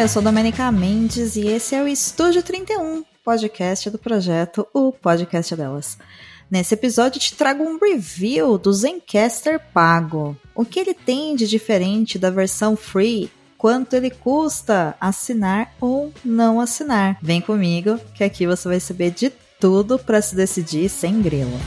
eu sou Domenica Mendes e esse é o Estúdio 31, podcast do projeto O Podcast Delas. Nesse episódio te trago um review do Zencaster pago. O que ele tem de diferente da versão free? Quanto ele custa assinar ou não assinar? Vem comigo que aqui você vai saber de tudo para se decidir sem grilo.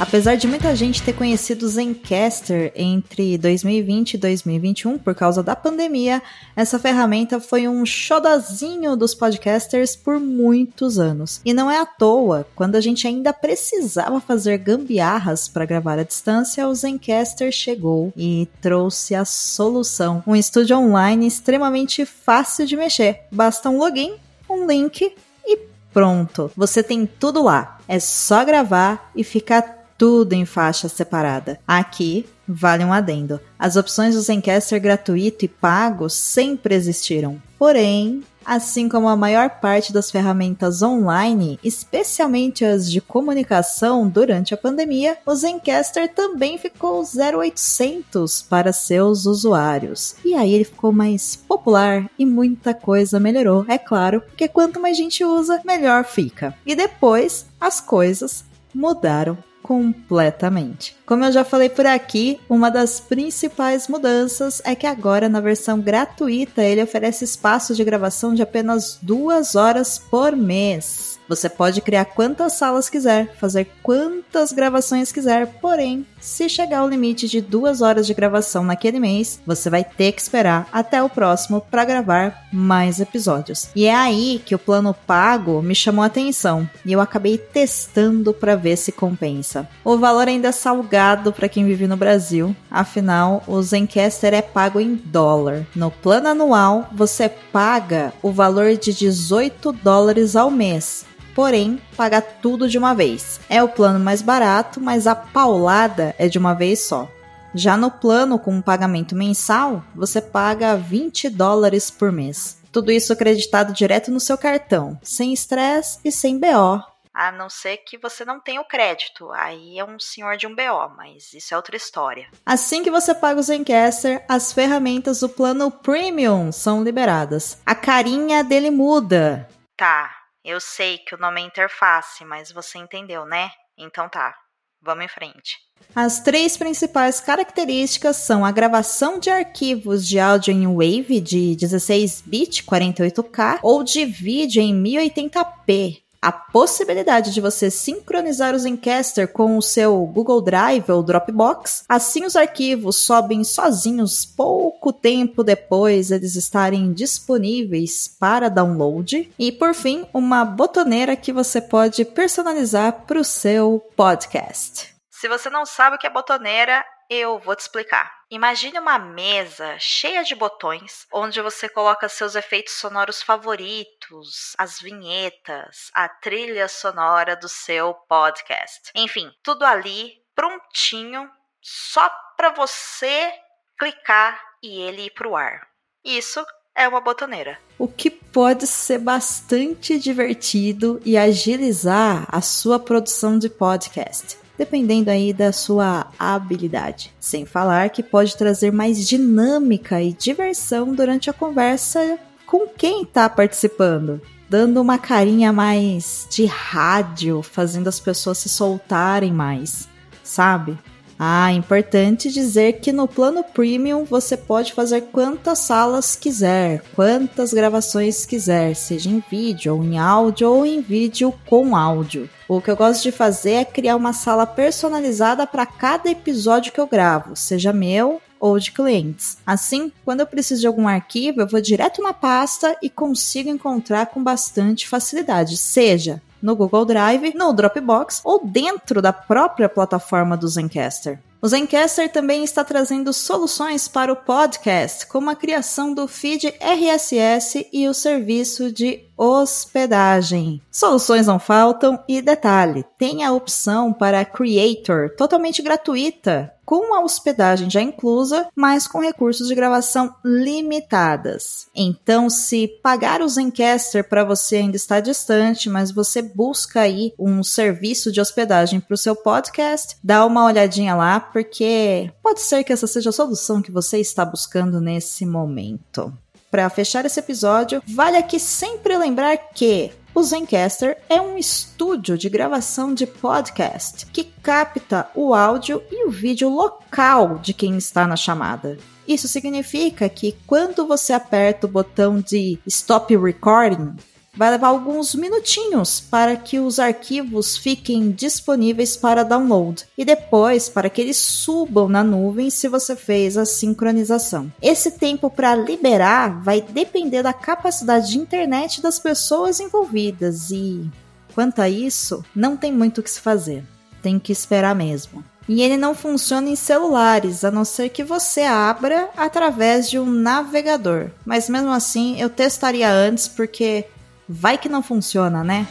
Apesar de muita gente ter conhecido Zencaster entre 2020 e 2021 por causa da pandemia, essa ferramenta foi um xodozinho dos podcasters por muitos anos. E não é à toa, quando a gente ainda precisava fazer gambiarras para gravar à distância, o Zencaster chegou e trouxe a solução. Um estúdio online extremamente fácil de mexer. Basta um login, um link e pronto. Você tem tudo lá. É só gravar e ficar tudo em faixa separada. Aqui, vale um adendo. As opções do Zencaster gratuito e pago sempre existiram. Porém, assim como a maior parte das ferramentas online, especialmente as de comunicação durante a pandemia, o Zencaster também ficou 0800 para seus usuários. E aí ele ficou mais popular e muita coisa melhorou, é claro, porque quanto mais gente usa, melhor fica. E depois as coisas mudaram completamente. Como eu já falei por aqui, uma das principais mudanças é que agora na versão gratuita ele oferece espaço de gravação de apenas duas horas por mês. Você pode criar quantas salas quiser, fazer quantas gravações quiser, porém, se chegar ao limite de duas horas de gravação naquele mês, você vai ter que esperar até o próximo para gravar mais episódios. E é aí que o plano pago me chamou a atenção e eu acabei testando para ver se compensa. O valor ainda é salgado para quem vive no Brasil, afinal, o Zencaster é pago em dólar. No plano anual, você paga o valor de 18 dólares ao mês porém paga tudo de uma vez. É o plano mais barato, mas a paulada é de uma vez só. Já no plano com um pagamento mensal, você paga 20 dólares por mês. Tudo isso acreditado direto no seu cartão, sem estresse e sem BO. A não ser que você não tenha o crédito, aí é um senhor de um BO, mas isso é outra história. Assim que você paga o Zencaster, as ferramentas do plano Premium são liberadas. A carinha dele muda. Tá, eu sei que o nome é interface, mas você entendeu, né? Então tá, vamos em frente. As três principais características são a gravação de arquivos de áudio em Wave de 16 bit 48K ou de vídeo em 1080p a possibilidade de você sincronizar o Zencaster com o seu Google Drive ou Dropbox. Assim, os arquivos sobem sozinhos pouco tempo depois eles estarem disponíveis para download. E, por fim, uma botoneira que você pode personalizar para o seu podcast. Se você não sabe o que é botoneira, eu vou te explicar. Imagine uma mesa cheia de botões, onde você coloca seus efeitos sonoros favoritos, as vinhetas, a trilha sonora do seu podcast. Enfim, tudo ali prontinho, só para você clicar e ele ir pro ar. Isso é uma botoneira. O que pode ser bastante divertido e agilizar a sua produção de podcast dependendo aí da sua habilidade. Sem falar que pode trazer mais dinâmica e diversão durante a conversa com quem está participando. Dando uma carinha mais de rádio, fazendo as pessoas se soltarem mais, sabe? Ah, importante dizer que no plano premium você pode fazer quantas salas quiser, quantas gravações quiser, seja em vídeo ou em áudio ou em vídeo com áudio. O que eu gosto de fazer é criar uma sala personalizada para cada episódio que eu gravo, seja meu ou de clientes. Assim, quando eu preciso de algum arquivo, eu vou direto na pasta e consigo encontrar com bastante facilidade, seja no Google Drive, no Dropbox ou dentro da própria plataforma do Zencaster. O Zencaster também está trazendo soluções para o podcast, como a criação do feed RSS e o serviço de hospedagem. Soluções não faltam e detalhe, tem a opção para Creator totalmente gratuita com a hospedagem já inclusa, mas com recursos de gravação limitadas. Então, se pagar o Zencaster para você ainda está distante, mas você busca aí um serviço de hospedagem para o seu podcast, dá uma olhadinha lá, porque pode ser que essa seja a solução que você está buscando nesse momento. Para fechar esse episódio, vale aqui sempre lembrar que o Zencaster é um estúdio de gravação de podcast que capta o áudio e o vídeo local de quem está na chamada. Isso significa que quando você aperta o botão de Stop Recording, vai levar alguns minutinhos para que os arquivos fiquem disponíveis para download e depois para que eles subam na nuvem se você fez a sincronização. Esse tempo para liberar vai depender da capacidade de internet das pessoas envolvidas e quanto a isso, não tem muito o que se fazer. Tem que esperar mesmo. E ele não funciona em celulares, a não ser que você abra através de um navegador. Mas mesmo assim, eu testaria antes porque Vai que não funciona, né?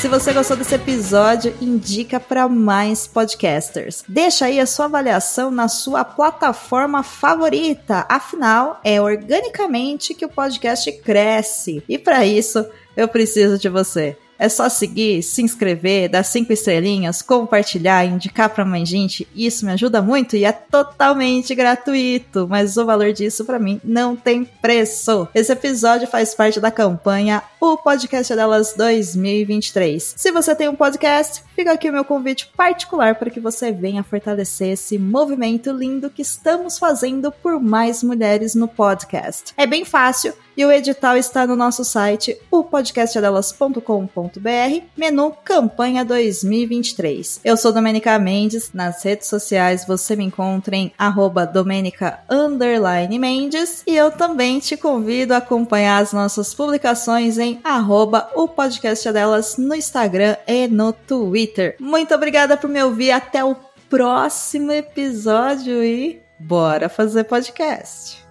Se você gostou desse episódio, indica para mais podcasters. Deixa aí a sua avaliação na sua plataforma favorita. Afinal, é organicamente que o podcast cresce. E para isso, eu preciso de você. É só seguir, se inscrever, dar cinco estrelinhas, compartilhar, indicar para mais gente. Isso me ajuda muito e é totalmente gratuito, mas o valor disso para mim não tem preço. Esse episódio faz parte da campanha O Podcast Delas 2023. Se você tem um podcast, fica aqui o meu convite particular para que você venha fortalecer esse movimento lindo que estamos fazendo por mais mulheres no podcast. É bem fácil e o edital está no nosso site, o podcastdelas.com.br, menu Campanha 2023. Eu sou Domenica Mendes, nas redes sociais você me encontra em arroba Domenica Mendes e eu também te convido a acompanhar as nossas publicações em arroba o podcast delas no Instagram e no Twitter. Muito obrigada por me ouvir, até o próximo episódio e bora fazer podcast!